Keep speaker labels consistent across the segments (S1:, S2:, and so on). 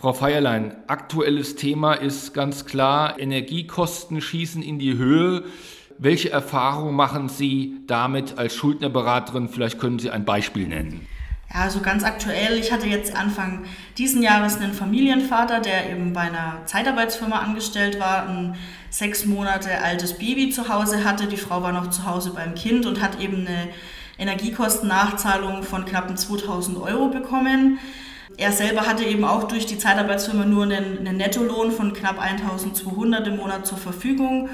S1: Frau Feierlein, aktuelles Thema ist ganz klar, Energiekosten schießen in die Höhe. Welche Erfahrungen machen Sie damit als Schuldnerberaterin? Vielleicht können Sie ein Beispiel nennen.
S2: Ja, also ganz aktuell. Ich hatte jetzt Anfang diesen Jahres einen Familienvater, der eben bei einer Zeitarbeitsfirma angestellt war, ein sechs Monate altes Baby zu Hause hatte. Die Frau war noch zu Hause beim Kind und hat eben eine Energiekostennachzahlung von knappen 2000 Euro bekommen. Er selber hatte eben auch durch die Zeitarbeitsfirma nur einen, einen Nettolohn von knapp 1200 im Monat zur Verfügung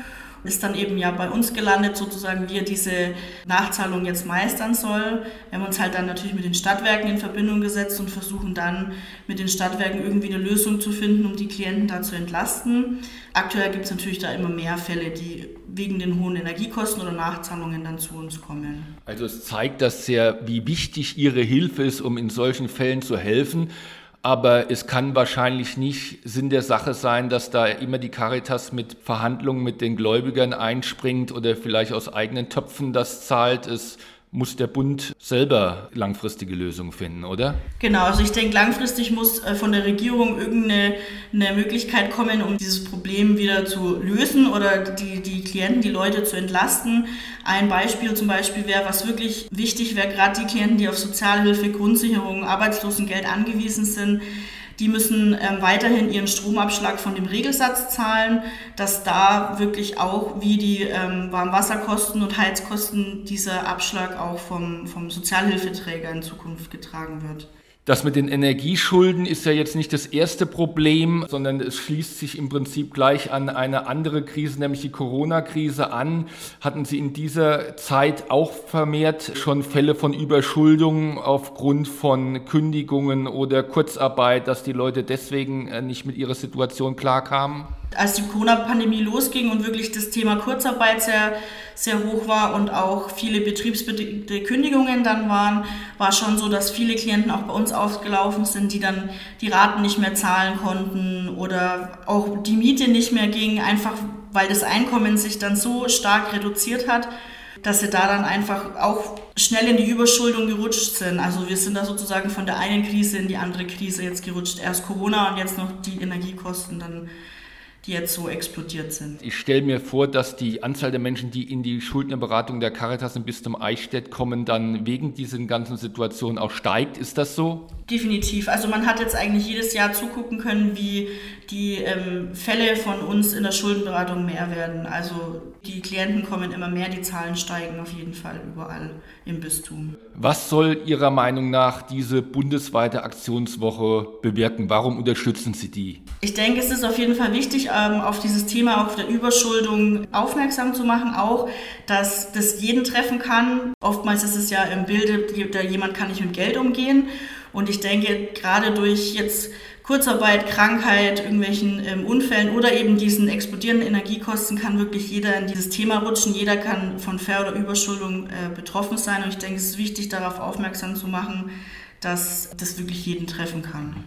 S2: ist dann eben ja bei uns gelandet, sozusagen, wie er diese Nachzahlung jetzt meistern soll. Wir haben uns halt dann natürlich mit den Stadtwerken in Verbindung gesetzt und versuchen dann mit den Stadtwerken irgendwie eine Lösung zu finden, um die Klienten da zu entlasten. Aktuell gibt es natürlich da immer mehr Fälle, die wegen den hohen Energiekosten oder Nachzahlungen dann zu uns kommen.
S1: Also es zeigt das sehr, wie wichtig Ihre Hilfe ist, um in solchen Fällen zu helfen. Aber es kann wahrscheinlich nicht Sinn der Sache sein, dass da immer die Caritas mit Verhandlungen mit den Gläubigern einspringt oder vielleicht aus eigenen Töpfen das zahlt. Es muss der Bund selber langfristige Lösungen finden, oder?
S2: Genau, also ich denke, langfristig muss äh, von der Regierung irgendeine eine Möglichkeit kommen, um dieses Problem wieder zu lösen oder die, die Klienten, die Leute zu entlasten. Ein Beispiel zum Beispiel wäre, was wirklich wichtig wäre, gerade die Klienten, die auf Sozialhilfe, Grundsicherung, Arbeitslosengeld angewiesen sind, die müssen ähm, weiterhin ihren Stromabschlag von dem Regelsatz zahlen, dass da wirklich auch wie die ähm, Warmwasserkosten und Heizkosten dieser Abschlag auch vom, vom Sozialhilfeträger in Zukunft getragen wird.
S1: Das mit den Energieschulden ist ja jetzt nicht das erste Problem, sondern es schließt sich im Prinzip gleich an eine andere Krise, nämlich die Corona-Krise an. Hatten Sie in dieser Zeit auch vermehrt schon Fälle von Überschuldung aufgrund von Kündigungen oder Kurzarbeit, dass die Leute deswegen äh, nicht mit ihrer Situation klarkamen?
S2: Als die Corona-Pandemie losging und wirklich das Thema Kurzarbeit sehr, sehr hoch war und auch viele betriebsbedingte Kündigungen dann waren, war schon so, dass viele Klienten auch bei uns aufgelaufen sind, die dann die Raten nicht mehr zahlen konnten oder auch die Miete nicht mehr ging, einfach weil das Einkommen sich dann so stark reduziert hat, dass sie da dann einfach auch schnell in die Überschuldung gerutscht sind. Also wir sind da sozusagen von der einen Krise in die andere Krise jetzt gerutscht. Erst Corona und jetzt noch die Energiekosten dann die jetzt so explodiert sind.
S1: Ich stelle mir vor, dass die Anzahl der Menschen, die in die Schuldnerberatung der Caritas im Bistum Eichstätt kommen, dann wegen diesen ganzen Situationen auch steigt. Ist das so?
S2: Definitiv. Also man hat jetzt eigentlich jedes Jahr zugucken können, wie die ähm, Fälle von uns in der Schuldenberatung mehr werden. Also die Klienten kommen immer mehr, die Zahlen steigen auf jeden Fall überall im Bistum.
S1: Was soll Ihrer Meinung nach diese bundesweite Aktionswoche bewirken? Warum unterstützen Sie die?
S2: Ich denke, es ist auf jeden Fall wichtig, ähm, auf dieses Thema, auf der Überschuldung aufmerksam zu machen. Auch, dass das jeden treffen kann. Oftmals ist es ja im Bilde, jemand kann nicht mit Geld umgehen. Und ich denke, gerade durch jetzt Kurzarbeit, Krankheit, irgendwelchen ähm, Unfällen oder eben diesen explodierenden Energiekosten kann wirklich jeder in dieses Thema rutschen. Jeder kann von Ver- oder Überschuldung äh, betroffen sein. Und ich denke, es ist wichtig, darauf aufmerksam zu machen, dass das wirklich jeden treffen kann.